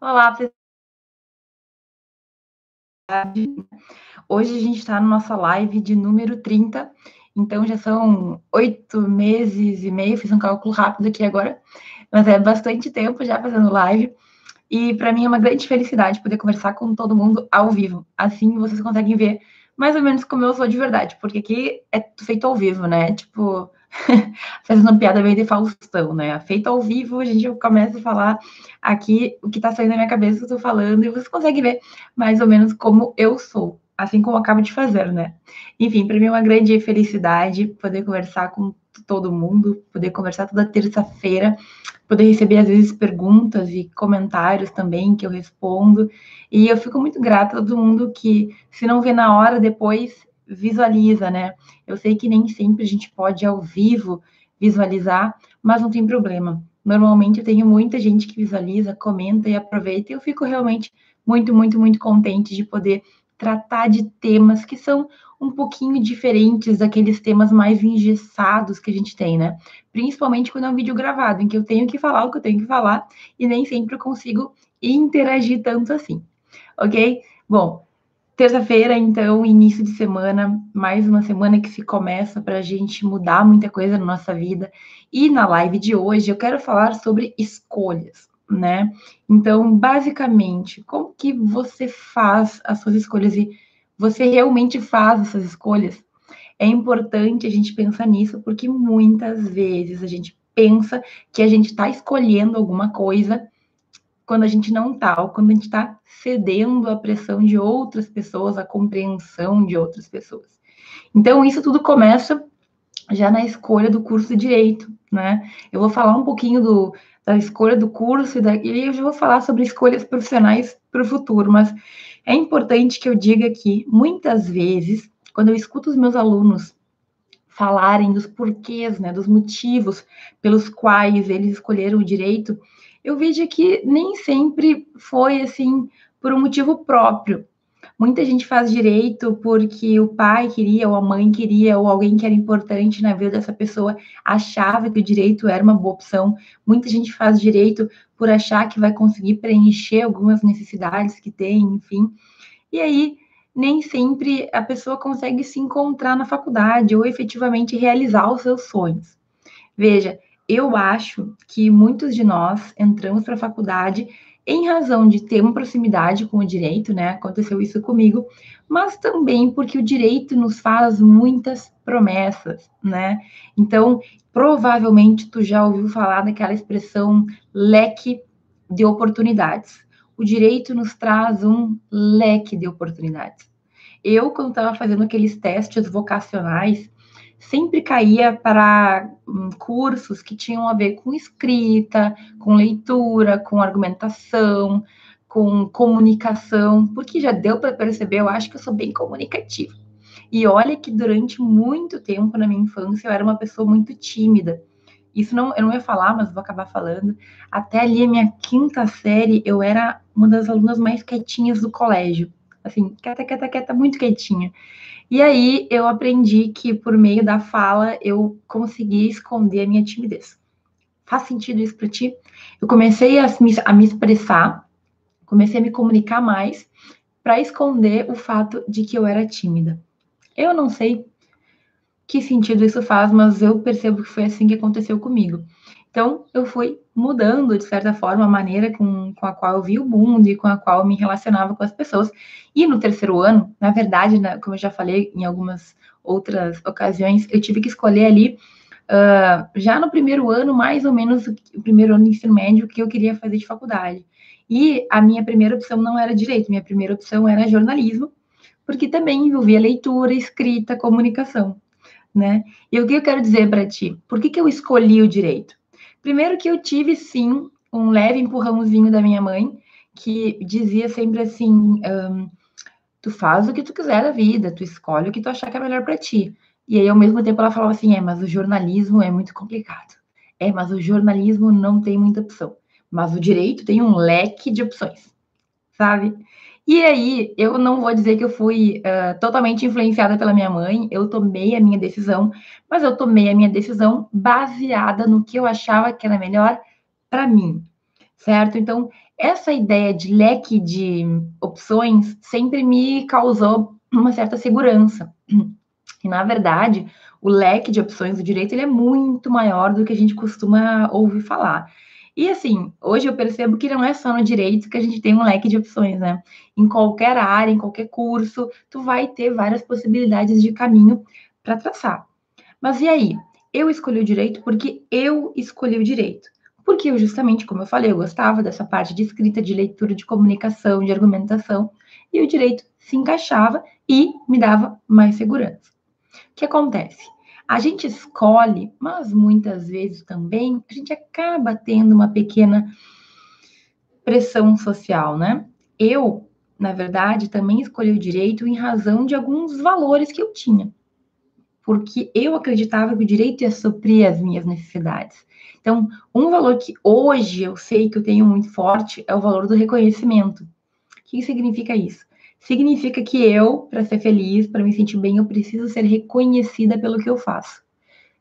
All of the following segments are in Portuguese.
Olá, pessoal. Hoje a gente está na nossa live de número 30, então já são oito meses e meio, fiz um cálculo rápido aqui agora, mas é bastante tempo já fazendo live. E para mim é uma grande felicidade poder conversar com todo mundo ao vivo. Assim vocês conseguem ver mais ou menos como eu sou de verdade, porque aqui é feito ao vivo, né? Tipo, fazendo piada meio de Faustão, né? Feito ao vivo, a gente começa a falar aqui o que tá saindo na minha cabeça, eu tô falando, e vocês conseguem ver mais ou menos como eu sou, assim como eu acabo de fazer, né? Enfim, para mim é uma grande felicidade poder conversar com todo mundo, poder conversar toda terça-feira, poder receber às vezes perguntas e comentários também que eu respondo. E eu fico muito grata a todo mundo que, se não vê na hora, depois visualiza, né? Eu sei que nem sempre a gente pode ao vivo visualizar, mas não tem problema. Normalmente eu tenho muita gente que visualiza, comenta e aproveita, e eu fico realmente muito, muito, muito contente de poder tratar de temas que são um pouquinho diferentes daqueles temas mais engessados que a gente tem, né? Principalmente quando é um vídeo gravado, em que eu tenho que falar o que eu tenho que falar e nem sempre eu consigo interagir tanto assim, ok? Bom, Terça-feira, então, início de semana, mais uma semana que se começa para a gente mudar muita coisa na nossa vida. E na live de hoje eu quero falar sobre escolhas, né? Então, basicamente, como que você faz as suas escolhas e você realmente faz essas escolhas? É importante a gente pensar nisso, porque muitas vezes a gente pensa que a gente está escolhendo alguma coisa quando a gente não está, ou quando a gente está cedendo à pressão de outras pessoas, à compreensão de outras pessoas. Então, isso tudo começa já na escolha do curso de direito, né? Eu vou falar um pouquinho do, da escolha do curso e, da, e eu já vou falar sobre escolhas profissionais para o futuro, mas é importante que eu diga que muitas vezes, quando eu escuto os meus alunos falarem dos porquês, né, dos motivos pelos quais eles escolheram o direito, eu vejo que nem sempre foi assim por um motivo próprio. Muita gente faz direito porque o pai queria, ou a mãe queria, ou alguém que era importante na vida dessa pessoa achava que o direito era uma boa opção. Muita gente faz direito por achar que vai conseguir preencher algumas necessidades que tem, enfim. E aí, nem sempre a pessoa consegue se encontrar na faculdade ou efetivamente realizar os seus sonhos. Veja, eu acho que muitos de nós entramos para a faculdade em razão de ter uma proximidade com o direito, né? Aconteceu isso comigo, mas também porque o direito nos faz muitas promessas, né? Então, provavelmente tu já ouviu falar daquela expressão leque de oportunidades. O direito nos traz um leque de oportunidades. Eu, quando estava fazendo aqueles testes vocacionais, sempre caía para um, cursos que tinham a ver com escrita, com leitura, com argumentação, com comunicação, porque já deu para perceber, eu acho que eu sou bem comunicativa. E olha que durante muito tempo na minha infância eu era uma pessoa muito tímida. Isso não, eu não ia falar, mas vou acabar falando. Até ali a minha quinta série, eu era uma das alunas mais quietinhas do colégio. Assim, quieta, quieta, quieta, muito quietinha. E aí eu aprendi que por meio da fala eu conseguia esconder a minha timidez. Faz sentido isso para ti? Eu comecei a me, a me expressar, comecei a me comunicar mais para esconder o fato de que eu era tímida. Eu não sei que sentido isso faz, mas eu percebo que foi assim que aconteceu comigo. Então, eu fui mudando, de certa forma, a maneira com, com a qual eu via o mundo e com a qual eu me relacionava com as pessoas. E no terceiro ano, na verdade, né, como eu já falei em algumas outras ocasiões, eu tive que escolher ali, uh, já no primeiro ano, mais ou menos o primeiro ano de ensino médio, o que eu queria fazer de faculdade. E a minha primeira opção não era direito, minha primeira opção era jornalismo, porque também envolvia leitura, escrita, comunicação. Né? E o que eu quero dizer para ti? Por que, que eu escolhi o direito? Primeiro que eu tive, sim, um leve empurrãozinho da minha mãe, que dizia sempre assim: um, tu faz o que tu quiser da vida, tu escolhe o que tu achar que é melhor para ti. E aí, ao mesmo tempo, ela falava assim: é, mas o jornalismo é muito complicado. É, mas o jornalismo não tem muita opção. Mas o direito tem um leque de opções, sabe? E aí, eu não vou dizer que eu fui uh, totalmente influenciada pela minha mãe, eu tomei a minha decisão, mas eu tomei a minha decisão baseada no que eu achava que era melhor para mim, certo? Então, essa ideia de leque de opções sempre me causou uma certa segurança. E, na verdade, o leque de opções do direito ele é muito maior do que a gente costuma ouvir falar. E assim, hoje eu percebo que não é só no direito que a gente tem um leque de opções, né? Em qualquer área, em qualquer curso, tu vai ter várias possibilidades de caminho para traçar. Mas e aí? Eu escolhi o direito porque eu escolhi o direito. Porque eu, justamente, como eu falei, eu gostava dessa parte de escrita, de leitura, de comunicação, de argumentação, e o direito se encaixava e me dava mais segurança. O que acontece? A gente escolhe, mas muitas vezes também a gente acaba tendo uma pequena pressão social, né? Eu, na verdade, também escolhi o direito em razão de alguns valores que eu tinha. Porque eu acreditava que o direito ia suprir as minhas necessidades. Então, um valor que hoje eu sei que eu tenho muito forte é o valor do reconhecimento. O que significa isso? Significa que eu, para ser feliz, para me sentir bem, eu preciso ser reconhecida pelo que eu faço.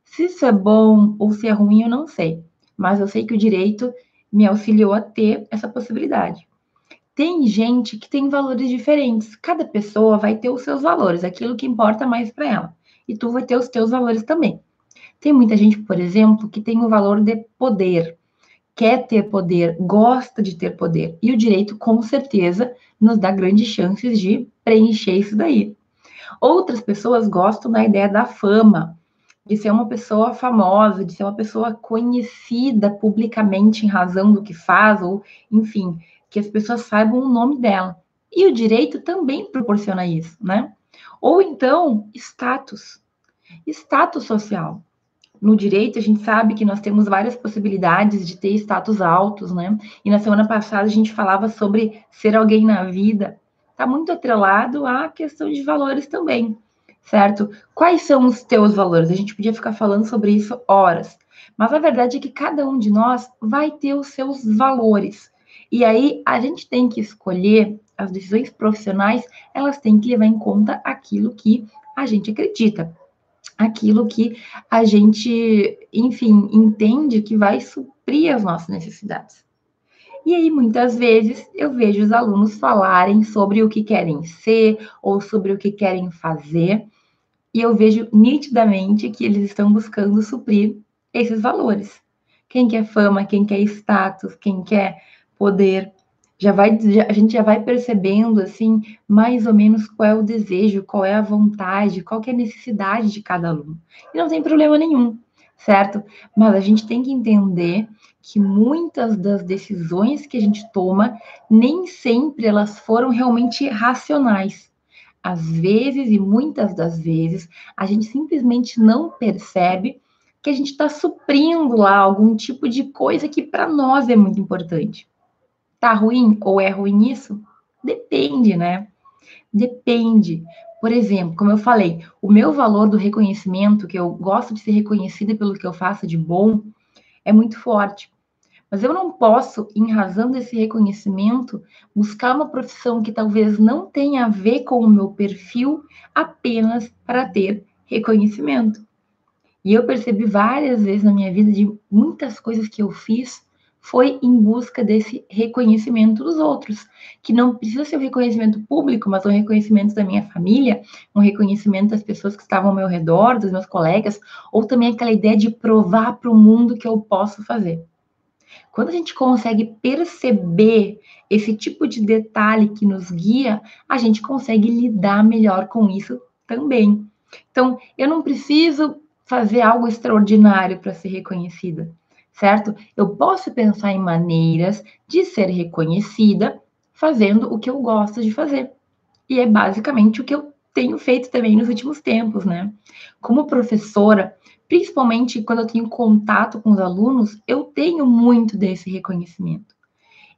Se isso é bom ou se é ruim, eu não sei, mas eu sei que o direito me auxiliou a ter essa possibilidade. Tem gente que tem valores diferentes. Cada pessoa vai ter os seus valores, aquilo que importa mais para ela. E tu vai ter os teus valores também. Tem muita gente, por exemplo, que tem o valor de poder quer ter poder, gosta de ter poder. E o direito, com certeza, nos dá grandes chances de preencher isso daí. Outras pessoas gostam da ideia da fama, de ser uma pessoa famosa, de ser uma pessoa conhecida publicamente em razão do que faz, ou, enfim, que as pessoas saibam o nome dela. E o direito também proporciona isso, né? Ou então, status. Status social no direito, a gente sabe que nós temos várias possibilidades de ter status altos, né? E na semana passada a gente falava sobre ser alguém na vida. Está muito atrelado à questão de valores também, certo? Quais são os teus valores? A gente podia ficar falando sobre isso horas. Mas a verdade é que cada um de nós vai ter os seus valores. E aí a gente tem que escolher as decisões profissionais, elas têm que levar em conta aquilo que a gente acredita aquilo que a gente, enfim, entende que vai suprir as nossas necessidades. E aí, muitas vezes, eu vejo os alunos falarem sobre o que querem ser ou sobre o que querem fazer, e eu vejo nitidamente que eles estão buscando suprir esses valores. Quem quer fama, quem quer status, quem quer poder, já vai, já, a gente já vai percebendo assim mais ou menos qual é o desejo, qual é a vontade, qual é a necessidade de cada aluno. E não tem problema nenhum, certo? Mas a gente tem que entender que muitas das decisões que a gente toma nem sempre elas foram realmente racionais. Às vezes e muitas das vezes a gente simplesmente não percebe que a gente está suprindo lá algum tipo de coisa que para nós é muito importante. Tá ruim ou é ruim isso? Depende, né? Depende. Por exemplo, como eu falei, o meu valor do reconhecimento, que eu gosto de ser reconhecida pelo que eu faço de bom, é muito forte. Mas eu não posso, em razão desse reconhecimento, buscar uma profissão que talvez não tenha a ver com o meu perfil apenas para ter reconhecimento. E eu percebi várias vezes na minha vida de muitas coisas que eu fiz foi em busca desse reconhecimento dos outros, que não precisa ser o um reconhecimento público, mas um reconhecimento da minha família, um reconhecimento das pessoas que estavam ao meu redor, dos meus colegas, ou também aquela ideia de provar para o mundo que eu posso fazer. Quando a gente consegue perceber esse tipo de detalhe que nos guia, a gente consegue lidar melhor com isso também. Então, eu não preciso fazer algo extraordinário para ser reconhecida certo? Eu posso pensar em maneiras de ser reconhecida fazendo o que eu gosto de fazer. E é basicamente o que eu tenho feito também nos últimos tempos, né? Como professora, principalmente quando eu tenho contato com os alunos, eu tenho muito desse reconhecimento.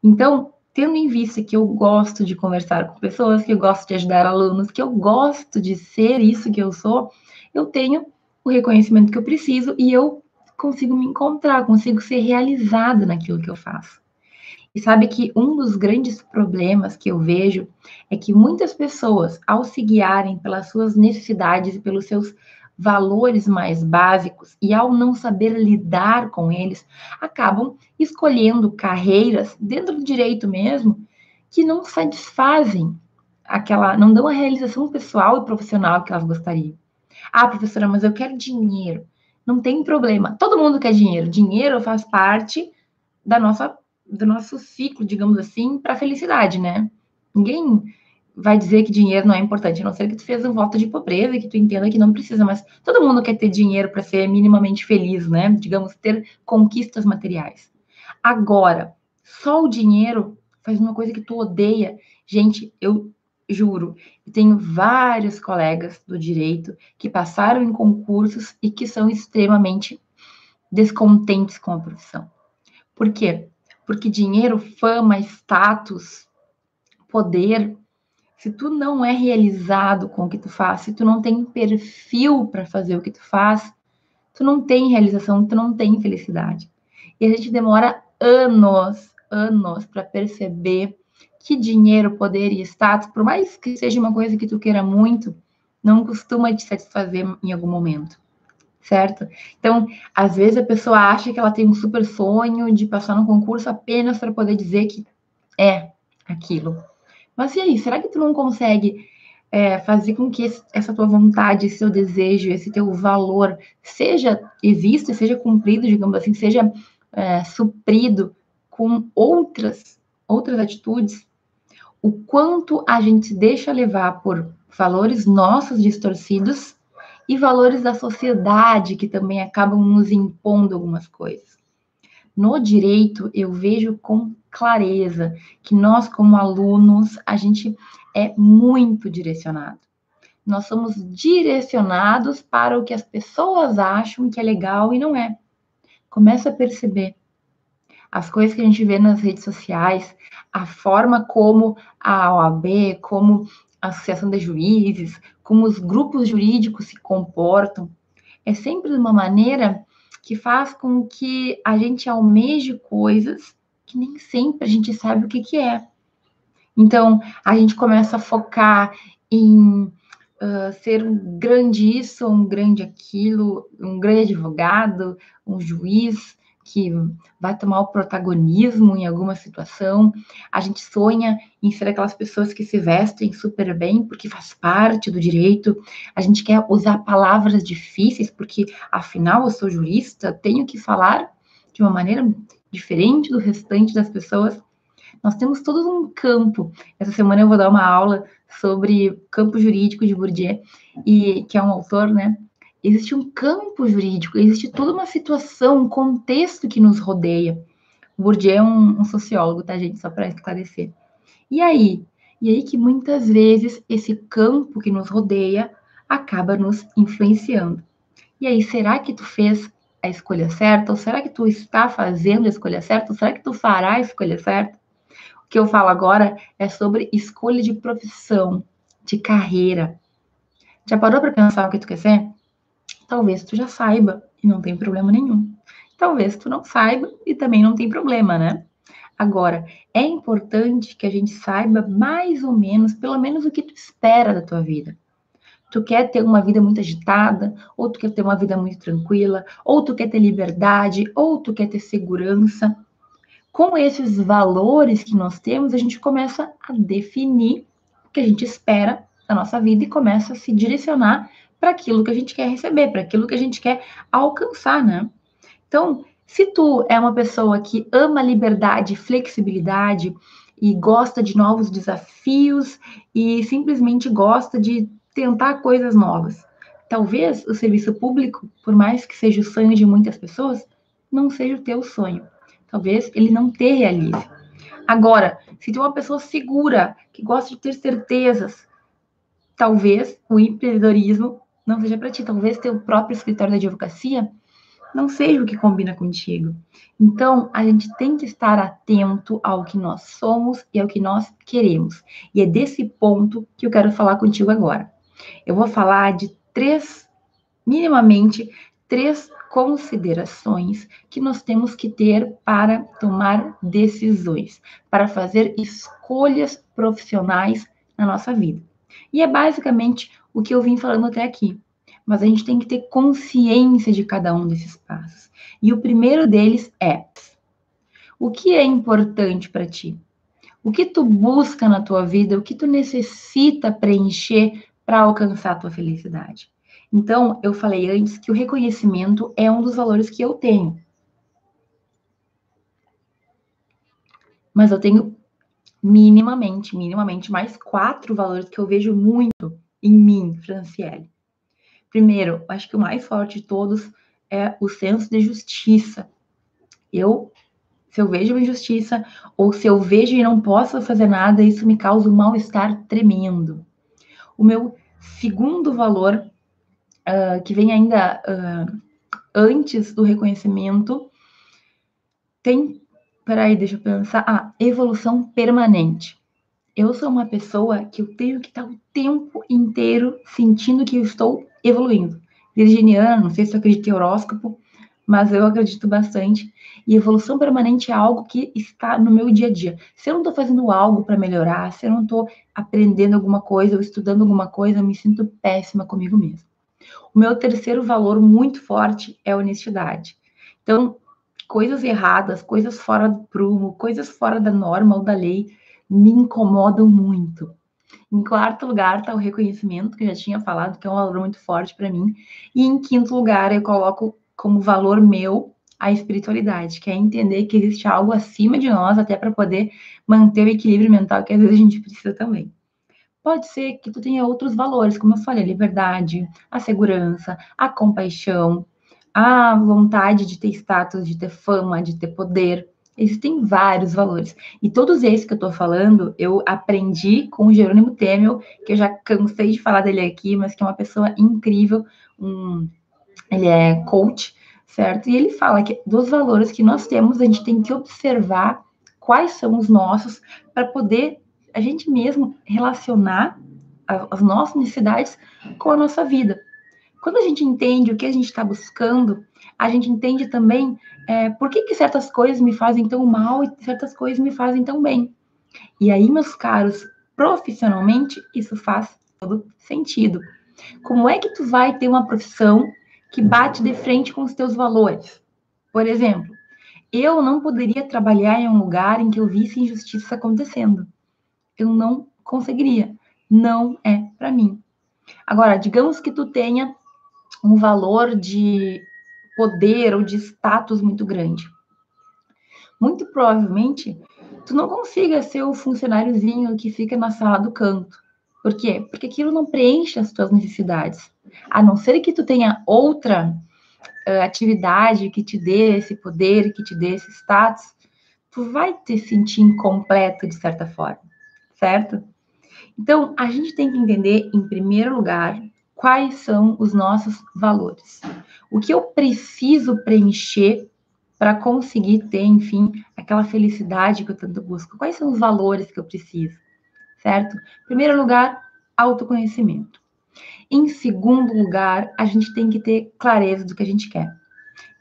Então, tendo em vista que eu gosto de conversar com pessoas, que eu gosto de ajudar alunos, que eu gosto de ser isso que eu sou, eu tenho o reconhecimento que eu preciso e eu consigo me encontrar, consigo ser realizada naquilo que eu faço. E sabe que um dos grandes problemas que eu vejo é que muitas pessoas, ao se guiarem pelas suas necessidades e pelos seus valores mais básicos e, ao não saber lidar com eles, acabam escolhendo carreiras dentro do direito mesmo que não satisfazem aquela, não dão a realização pessoal e profissional que elas gostariam. Ah, professora, mas eu quero dinheiro. Não tem problema. Todo mundo quer dinheiro. Dinheiro faz parte da nossa do nosso ciclo, digamos assim, para a felicidade, né? Ninguém vai dizer que dinheiro não é importante, a não ser que tu fez um voto de pobreza, que tu entenda que não precisa, mas todo mundo quer ter dinheiro para ser minimamente feliz, né? Digamos, ter conquistas materiais. Agora, só o dinheiro faz uma coisa que tu odeia. Gente, eu juro, eu tenho vários colegas do direito que passaram em concursos e que são extremamente descontentes com a profissão. Por quê? Porque dinheiro, fama, status, poder se tu não é realizado com o que tu faz, se tu não tem perfil para fazer o que tu faz, tu não tem realização, tu não tem felicidade. E a gente demora anos, anos para perceber que dinheiro, poder e status, por mais que seja uma coisa que tu queira muito, não costuma te satisfazer em algum momento. Certo? Então, às vezes a pessoa acha que ela tem um super sonho de passar no concurso apenas para poder dizer que é aquilo. Mas e aí, será que tu não consegue é, fazer com que esse, essa tua vontade, esse teu desejo, esse teu valor seja exista, seja cumprido, digamos assim, seja é, suprido com outras outras atitudes? O quanto a gente deixa levar por valores nossos distorcidos e valores da sociedade que também acabam nos impondo algumas coisas. No direito, eu vejo com clareza que nós, como alunos, a gente é muito direcionado. Nós somos direcionados para o que as pessoas acham que é legal e não é. Começa a perceber as coisas que a gente vê nas redes sociais, a forma como a OAB, como a Associação de Juízes, como os grupos jurídicos se comportam, é sempre de uma maneira que faz com que a gente almeje coisas que nem sempre a gente sabe o que, que é. Então, a gente começa a focar em uh, ser um grande isso, um grande aquilo, um grande advogado, um juiz que vai tomar o protagonismo em alguma situação. A gente sonha em ser aquelas pessoas que se vestem super bem, porque faz parte do direito. A gente quer usar palavras difíceis, porque afinal eu sou jurista, tenho que falar de uma maneira diferente do restante das pessoas. Nós temos todo um campo. Essa semana eu vou dar uma aula sobre campo jurídico de Bourdieu, e que é um autor, né? Existe um campo jurídico, existe toda uma situação, um contexto que nos rodeia. O Bourdieu é um, um sociólogo, tá, gente? Só para esclarecer. E aí? E aí que muitas vezes esse campo que nos rodeia acaba nos influenciando. E aí, será que tu fez a escolha certa? Ou será que tu está fazendo a escolha certa? Ou será que tu fará a escolha certa? O que eu falo agora é sobre escolha de profissão, de carreira. Já parou para pensar o que tu quer ser? Talvez tu já saiba e não tem problema nenhum. Talvez tu não saiba e também não tem problema, né? Agora, é importante que a gente saiba mais ou menos, pelo menos o que tu espera da tua vida. Tu quer ter uma vida muito agitada, ou tu quer ter uma vida muito tranquila, ou tu quer ter liberdade, ou tu quer ter segurança. Com esses valores que nós temos, a gente começa a definir o que a gente espera da nossa vida e começa a se direcionar para aquilo que a gente quer receber, para aquilo que a gente quer alcançar, né? Então, se tu é uma pessoa que ama liberdade, flexibilidade e gosta de novos desafios e simplesmente gosta de tentar coisas novas. Talvez o serviço público, por mais que seja o sonho de muitas pessoas, não seja o teu sonho. Talvez ele não te realize. Agora, se tu é uma pessoa segura, que gosta de ter certezas, talvez o empreendedorismo não seja para ti. Talvez teu próprio escritório da advocacia não seja o que combina contigo. Então, a gente tem que estar atento ao que nós somos e ao que nós queremos. E é desse ponto que eu quero falar contigo agora. Eu vou falar de três, minimamente, três considerações que nós temos que ter para tomar decisões, para fazer escolhas profissionais na nossa vida. E é basicamente o que eu vim falando até aqui. mas a gente tem que ter consciência de cada um desses passos. E o primeiro deles é: o que é importante para ti? O que tu busca na tua vida? O que tu necessita preencher para alcançar a tua felicidade? Então, eu falei antes que o reconhecimento é um dos valores que eu tenho. Mas eu tenho minimamente, minimamente, mais quatro valores que eu vejo muito em mim, Franciele. Primeiro, acho que o mais forte de todos é o senso de justiça. Eu, se eu vejo uma injustiça, ou se eu vejo e não posso fazer nada, isso me causa um mal-estar tremendo. O meu segundo valor, uh, que vem ainda uh, antes do reconhecimento, tem peraí, deixa eu pensar. Ah, evolução permanente. Eu sou uma pessoa que eu tenho que estar o tempo inteiro sentindo que eu estou evoluindo. Virginiana, não sei se eu acredito em horóscopo, mas eu acredito bastante. E evolução permanente é algo que está no meu dia a dia. Se eu não estou fazendo algo para melhorar, se eu não estou aprendendo alguma coisa ou estudando alguma coisa, eu me sinto péssima comigo mesma. O meu terceiro valor muito forte é honestidade. Então, coisas erradas, coisas fora do prumo, coisas fora da norma ou da lei me incomodam muito. Em quarto lugar está o reconhecimento, que eu já tinha falado, que é um valor muito forte para mim. E em quinto lugar, eu coloco como valor meu a espiritualidade, que é entender que existe algo acima de nós, até para poder manter o equilíbrio mental que às vezes a gente precisa também. Pode ser que tu tenha outros valores, como eu falei, a liberdade, a segurança, a compaixão, a vontade de ter status, de ter fama, de ter poder. Existem vários valores. E todos esses que eu estou falando, eu aprendi com o Jerônimo Temel, que eu já cansei de falar dele aqui, mas que é uma pessoa incrível. Um, ele é coach, certo? E ele fala que dos valores que nós temos, a gente tem que observar quais são os nossos para poder a gente mesmo relacionar as nossas necessidades com a nossa vida. Quando a gente entende o que a gente está buscando, a gente entende também é, por que, que certas coisas me fazem tão mal e certas coisas me fazem tão bem. E aí, meus caros, profissionalmente, isso faz todo sentido. Como é que tu vai ter uma profissão que bate de frente com os teus valores? Por exemplo, eu não poderia trabalhar em um lugar em que eu visse injustiça acontecendo. Eu não conseguiria. Não é para mim. Agora, digamos que tu tenha um valor de poder ou de status muito grande. Muito provavelmente, tu não consiga ser o funcionáriozinho que fica na sala do canto. Por quê? Porque aquilo não preenche as tuas necessidades. A não ser que tu tenha outra uh, atividade que te dê esse poder, que te dê esse status, tu vai te sentir incompleto de certa forma, certo? Então, a gente tem que entender, em primeiro lugar, quais são os nossos valores. O que eu preciso preencher para conseguir ter, enfim, aquela felicidade que eu tanto busco? Quais são os valores que eu preciso? Certo? Em primeiro lugar, autoconhecimento. Em segundo lugar, a gente tem que ter clareza do que a gente quer.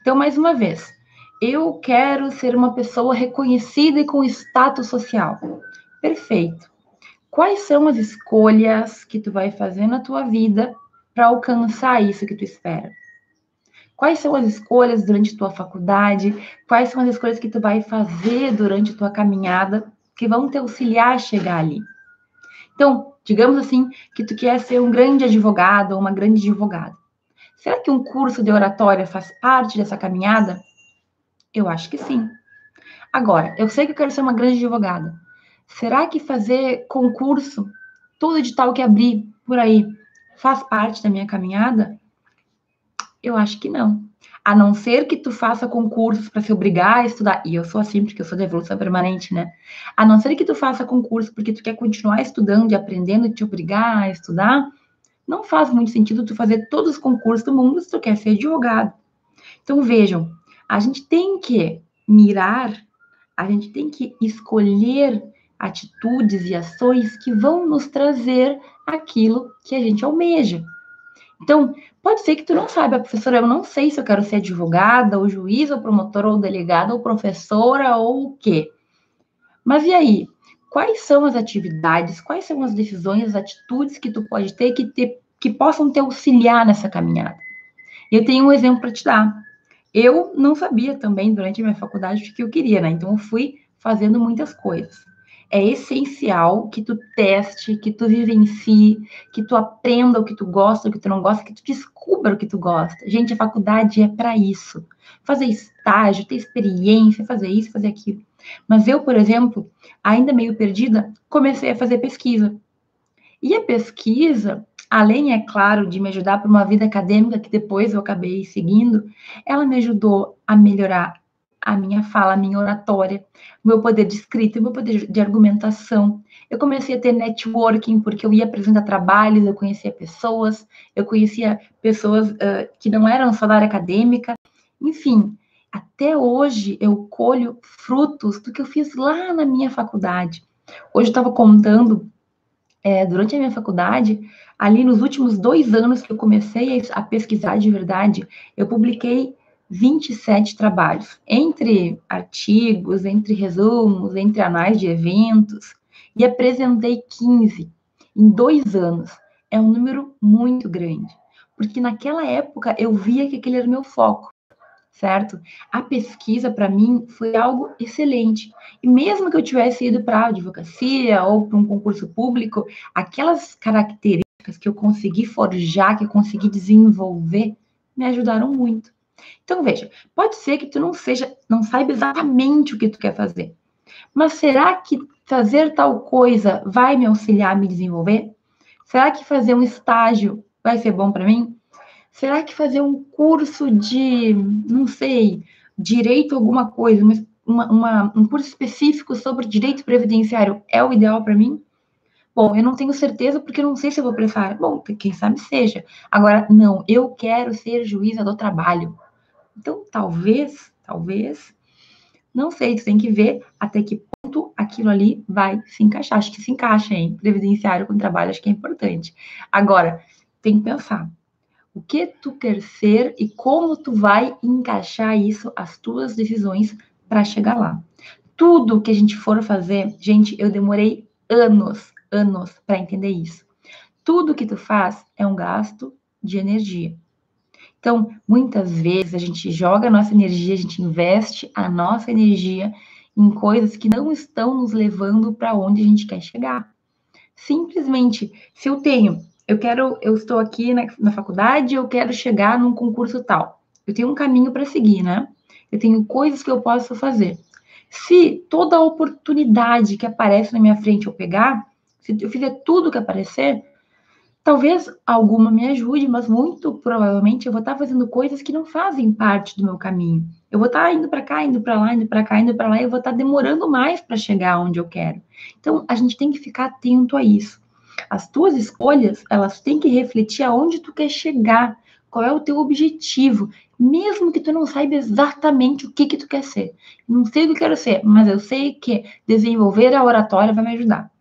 Então, mais uma vez, eu quero ser uma pessoa reconhecida e com status social. Perfeito. Quais são as escolhas que tu vai fazer na tua vida para alcançar isso que tu espera? Quais são as escolhas durante tua faculdade? Quais são as escolhas que tu vai fazer durante tua caminhada que vão te auxiliar a chegar ali? Então, digamos assim, que tu quer ser um grande advogado ou uma grande advogada. Será que um curso de oratória faz parte dessa caminhada? Eu acho que sim. Agora, eu sei que eu quero ser uma grande advogada. Será que fazer concurso, todo edital que abrir por aí, faz parte da minha caminhada? Eu acho que não. A não ser que tu faça concursos para se obrigar a estudar. E eu sou assim, porque eu sou de evolução permanente, né? A não ser que tu faça concurso porque tu quer continuar estudando e aprendendo e te obrigar a estudar, não faz muito sentido tu fazer todos os concursos do mundo se tu quer ser advogado. Então vejam, a gente tem que mirar, a gente tem que escolher atitudes e ações que vão nos trazer aquilo que a gente almeja. Então, pode ser que tu não saiba, professora, eu não sei se eu quero ser advogada, ou juiz, ou promotora, ou delegada, ou professora, ou o quê. Mas e aí? Quais são as atividades, quais são as decisões, as atitudes que tu pode ter que te que possam te auxiliar nessa caminhada. Eu tenho um exemplo para te dar. Eu não sabia também durante a minha faculdade o que eu queria, né? Então eu fui fazendo muitas coisas. É essencial que tu teste, que tu vivencie, que tu aprenda o que tu gosta, o que tu não gosta, que tu descubra o que tu gosta. Gente, a faculdade é para isso. Fazer estágio, ter experiência, fazer isso, fazer aquilo. Mas eu, por exemplo, ainda meio perdida, comecei a fazer pesquisa. E a pesquisa, além, é claro, de me ajudar para uma vida acadêmica que depois eu acabei seguindo, ela me ajudou a melhorar a minha fala, a minha oratória, meu poder de escrita, meu poder de argumentação. Eu comecei a ter networking porque eu ia apresentar trabalhos, eu conhecia pessoas, eu conhecia pessoas uh, que não eram só da área acadêmica. Enfim, até hoje eu colho frutos do que eu fiz lá na minha faculdade. Hoje eu estava contando, é, durante a minha faculdade, ali nos últimos dois anos que eu comecei a pesquisar de verdade, eu publiquei 27 trabalhos, entre artigos, entre resumos, entre anais de eventos, e apresentei 15 em dois anos. É um número muito grande, porque naquela época eu via que aquele era o meu foco, certo? A pesquisa, para mim, foi algo excelente. E mesmo que eu tivesse ido para a advocacia ou para um concurso público, aquelas características que eu consegui forjar, que eu consegui desenvolver, me ajudaram muito. Então, veja, pode ser que tu não seja, não saiba exatamente o que tu quer fazer. Mas será que fazer tal coisa vai me auxiliar a me desenvolver? Será que fazer um estágio vai ser bom para mim? Será que fazer um curso de, não sei, direito alguma coisa, uma, uma, um curso específico sobre direito previdenciário é o ideal para mim? Bom, eu não tenho certeza porque eu não sei se eu vou prestar. Bom, quem sabe seja. Agora, não, eu quero ser juíza do trabalho. Então, talvez, talvez, não sei, tu tem que ver até que ponto aquilo ali vai se encaixar. Acho que se encaixa, hein? Previdenciário com trabalho, acho que é importante. Agora, tem que pensar. O que tu quer ser e como tu vai encaixar isso, as tuas decisões, para chegar lá. Tudo que a gente for fazer, gente, eu demorei anos, anos para entender isso. Tudo que tu faz é um gasto de energia. Então, muitas vezes a gente joga a nossa energia, a gente investe a nossa energia em coisas que não estão nos levando para onde a gente quer chegar. Simplesmente, se eu tenho, eu quero, eu estou aqui na, na faculdade, eu quero chegar num concurso tal. Eu tenho um caminho para seguir, né? Eu tenho coisas que eu posso fazer. Se toda oportunidade que aparece na minha frente eu pegar, se eu fizer tudo que aparecer, Talvez alguma me ajude, mas muito provavelmente eu vou estar fazendo coisas que não fazem parte do meu caminho. Eu vou estar indo para cá, indo para lá, indo para cá, indo para lá, e eu vou estar demorando mais para chegar onde eu quero. Então, a gente tem que ficar atento a isso. As tuas escolhas, elas têm que refletir aonde tu quer chegar, qual é o teu objetivo, mesmo que tu não saiba exatamente o que que tu quer ser. Não sei o que eu quero ser, mas eu sei que desenvolver a oratória vai me ajudar.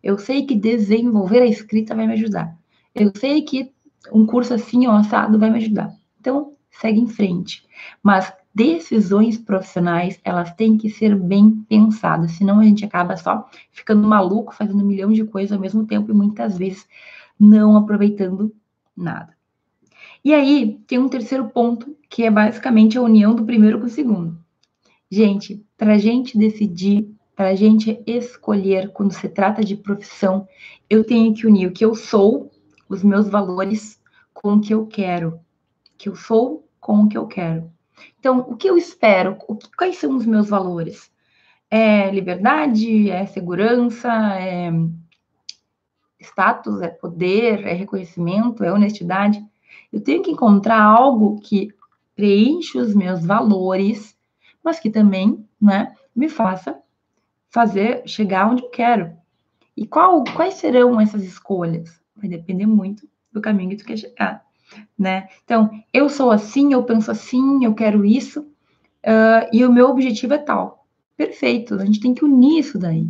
Eu sei que desenvolver a escrita vai me ajudar. Eu sei que um curso assim, ó, assado, vai me ajudar. Então, segue em frente. Mas decisões profissionais, elas têm que ser bem pensadas, senão a gente acaba só ficando maluco, fazendo um milhão de coisas ao mesmo tempo e muitas vezes não aproveitando nada. E aí, tem um terceiro ponto, que é basicamente a união do primeiro com o segundo. Gente, para a gente decidir, para a gente escolher quando se trata de profissão, eu tenho que unir o que eu sou os meus valores com o que eu quero, que eu sou com o que eu quero. Então, o que eu espero? Que, quais são os meus valores? É liberdade? É segurança? É status? É poder? É reconhecimento? É honestidade? Eu tenho que encontrar algo que preencha os meus valores, mas que também, né, me faça fazer chegar onde eu quero. E qual, quais serão essas escolhas? Vai depender muito do caminho que tu quer chegar, né? Então, eu sou assim, eu penso assim, eu quero isso, uh, e o meu objetivo é tal. Perfeito, a gente tem que unir isso daí.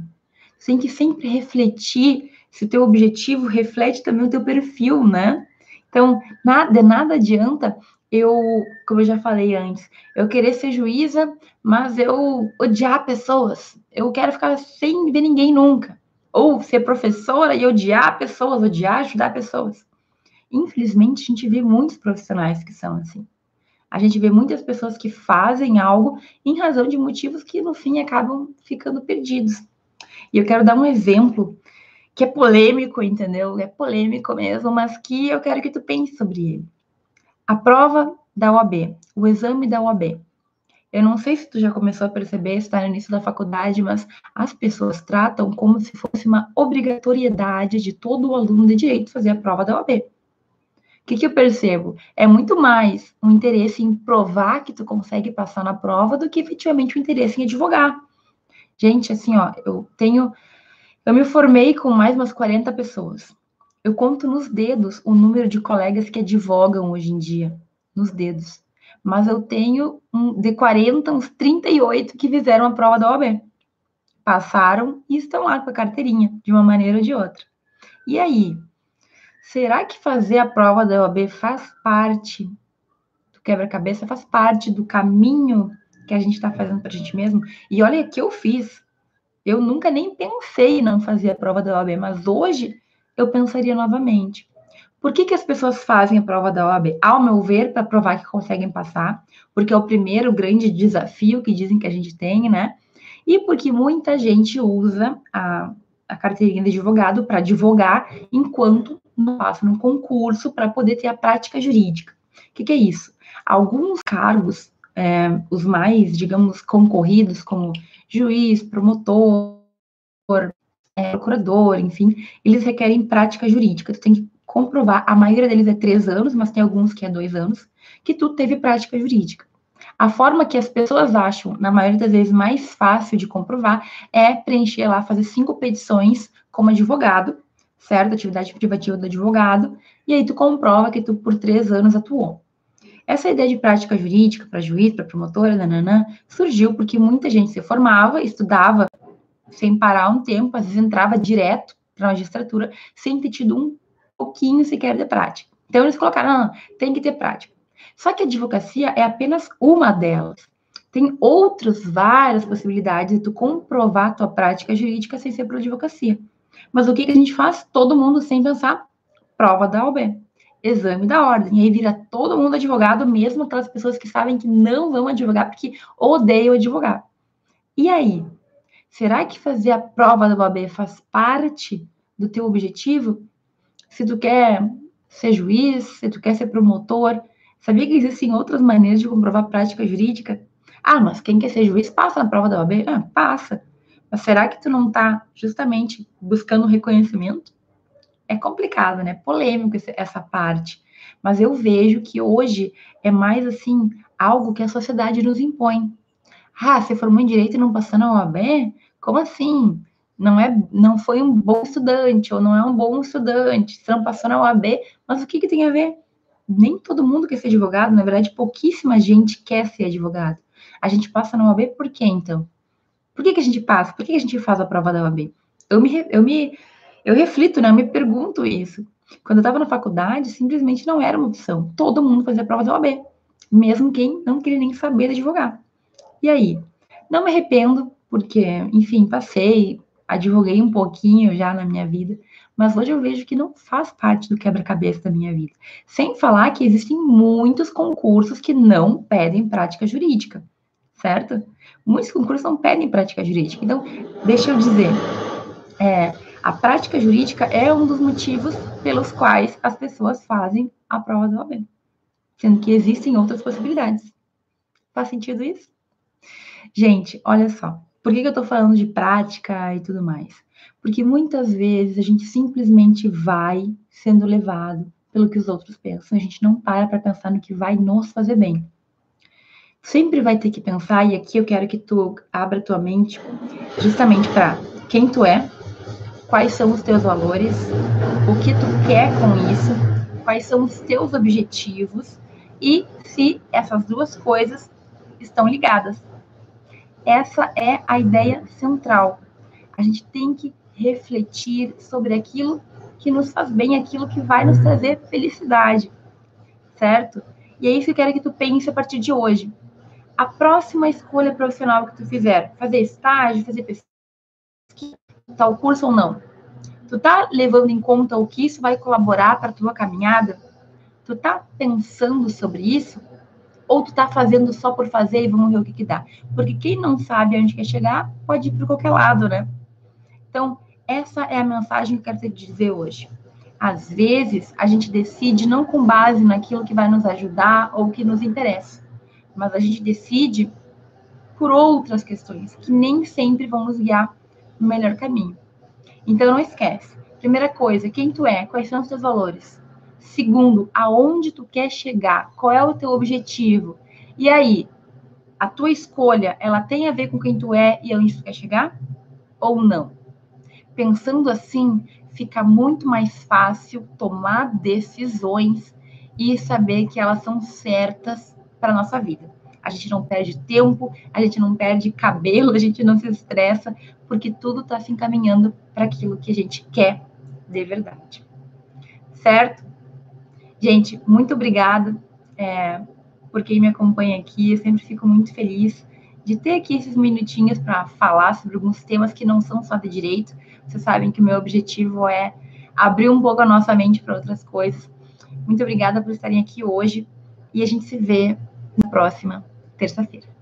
Você tem que sempre refletir se o teu objetivo reflete também o teu perfil, né? Então, nada, nada adianta eu, como eu já falei antes, eu querer ser juíza, mas eu odiar pessoas. Eu quero ficar sem ver ninguém nunca ou ser professora e odiar pessoas, odiar ajudar pessoas. Infelizmente, a gente vê muitos profissionais que são assim. A gente vê muitas pessoas que fazem algo em razão de motivos que, no fim, acabam ficando perdidos. E eu quero dar um exemplo que é polêmico, entendeu? É polêmico mesmo, mas que eu quero que tu pense sobre ele. A prova da OAB, o exame da OAB. Eu não sei se tu já começou a perceber, está no início da faculdade, mas as pessoas tratam como se fosse uma obrigatoriedade de todo aluno de direito fazer a prova da OAB. O que, que eu percebo? É muito mais um interesse em provar que tu consegue passar na prova do que efetivamente o um interesse em advogar. Gente, assim, ó, eu tenho. Eu me formei com mais umas 40 pessoas. Eu conto nos dedos o número de colegas que advogam hoje em dia. Nos dedos mas eu tenho um, de 40, uns 38 que fizeram a prova da OAB. Passaram e estão lá com a carteirinha, de uma maneira ou de outra. E aí, será que fazer a prova da OAB faz parte do quebra-cabeça, faz parte do caminho que a gente está fazendo para a gente mesmo? E olha que eu fiz. Eu nunca nem pensei em não fazer a prova da OAB, mas hoje eu pensaria novamente. Por que, que as pessoas fazem a prova da OAB? Ao meu ver, para provar que conseguem passar, porque é o primeiro grande desafio que dizem que a gente tem, né? E porque muita gente usa a, a carteirinha de advogado para advogar enquanto não passa num concurso para poder ter a prática jurídica. O que, que é isso? Alguns cargos, é, os mais, digamos, concorridos, como juiz, promotor, é, procurador, enfim, eles requerem prática jurídica. Tu tem que comprovar, a maioria deles é três anos, mas tem alguns que é dois anos, que tu teve prática jurídica. A forma que as pessoas acham, na maioria das vezes, mais fácil de comprovar é preencher lá, fazer cinco petições como advogado, certo? Atividade privativa do advogado, e aí tu comprova que tu por três anos atuou. Essa ideia de prática jurídica para juiz, para promotora, nananã, surgiu porque muita gente se formava, estudava sem parar um tempo, às vezes entrava direto para a magistratura, sem ter tido um pouquinho sequer de prática. Então, eles colocaram, não, tem que ter prática. Só que a advocacia é apenas uma delas. Tem outras várias possibilidades de tu comprovar a tua prática jurídica sem ser por advocacia. Mas o que, que a gente faz? Todo mundo sem pensar, prova da OB, exame da ordem. E aí vira todo mundo advogado, mesmo aquelas pessoas que sabem que não vão advogar porque odeiam advogar. E aí? Será que fazer a prova da OAB faz parte do teu objetivo? Se tu quer ser juiz, se tu quer ser promotor, sabia que existem outras maneiras de comprovar prática jurídica? Ah, mas quem quer ser juiz passa na prova da OAB? Ah, passa. Mas será que tu não está justamente buscando reconhecimento? É complicado, né? Polêmico essa parte. Mas eu vejo que hoje é mais assim algo que a sociedade nos impõe. Ah, você formou em direito e não passou na OAB? Como assim? Não é, não foi um bom estudante ou não é um bom estudante, não passou na OAB, mas o que, que tem a ver? Nem todo mundo quer ser advogado, na verdade, pouquíssima gente quer ser advogado. A gente passa na OAB por quê, então? Por que, que a gente passa? Por que, que a gente faz a prova da OAB? Eu me, eu me, eu reflito, né? Eu me pergunto isso. Quando eu estava na faculdade, simplesmente não era uma opção. Todo mundo fazia a prova da OAB, mesmo quem não queria nem saber de advogar. E aí? Não me arrependo, porque, enfim, passei, advoguei um pouquinho já na minha vida, mas hoje eu vejo que não faz parte do quebra-cabeça da minha vida. Sem falar que existem muitos concursos que não pedem prática jurídica, certo? Muitos concursos não pedem prática jurídica. Então, deixa eu dizer, é, a prática jurídica é um dos motivos pelos quais as pessoas fazem a prova do OAB, sendo que existem outras possibilidades. Faz sentido isso? Gente, olha só. Por que, que eu estou falando de prática e tudo mais? Porque muitas vezes a gente simplesmente vai sendo levado pelo que os outros pensam, a gente não para para pensar no que vai nos fazer bem. Sempre vai ter que pensar, e aqui eu quero que tu abra tua mente justamente para quem tu é, quais são os teus valores, o que tu quer com isso, quais são os teus objetivos e se essas duas coisas estão ligadas. Essa é a ideia central. A gente tem que refletir sobre aquilo que nos faz bem, aquilo que vai nos trazer felicidade, certo? E é isso que eu quero que tu pense a partir de hoje. A próxima escolha profissional que tu fizer, fazer estágio, fazer pesquisa, tal curso ou não, tu tá levando em conta o que isso vai colaborar para tua caminhada? Tu tá pensando sobre isso? Ou tu tá fazendo só por fazer e vamos ver o que que dá? Porque quem não sabe onde quer chegar, pode ir para qualquer lado, né? Então, essa é a mensagem que eu quero te dizer hoje. Às vezes, a gente decide não com base naquilo que vai nos ajudar ou que nos interessa, mas a gente decide por outras questões que nem sempre vão nos guiar no melhor caminho. Então, não esquece. Primeira coisa, quem tu é, quais são os teus valores? Segundo, aonde tu quer chegar, qual é o teu objetivo? E aí, a tua escolha, ela tem a ver com quem tu é e aonde tu quer chegar? Ou não? Pensando assim, fica muito mais fácil tomar decisões e saber que elas são certas para nossa vida. A gente não perde tempo, a gente não perde cabelo, a gente não se estressa, porque tudo está se encaminhando para aquilo que a gente quer de verdade. Certo? Gente, muito obrigada é, por quem me acompanha aqui. Eu sempre fico muito feliz de ter aqui esses minutinhos para falar sobre alguns temas que não são só de direito. Vocês sabem que o meu objetivo é abrir um pouco a nossa mente para outras coisas. Muito obrigada por estarem aqui hoje e a gente se vê na próxima terça-feira.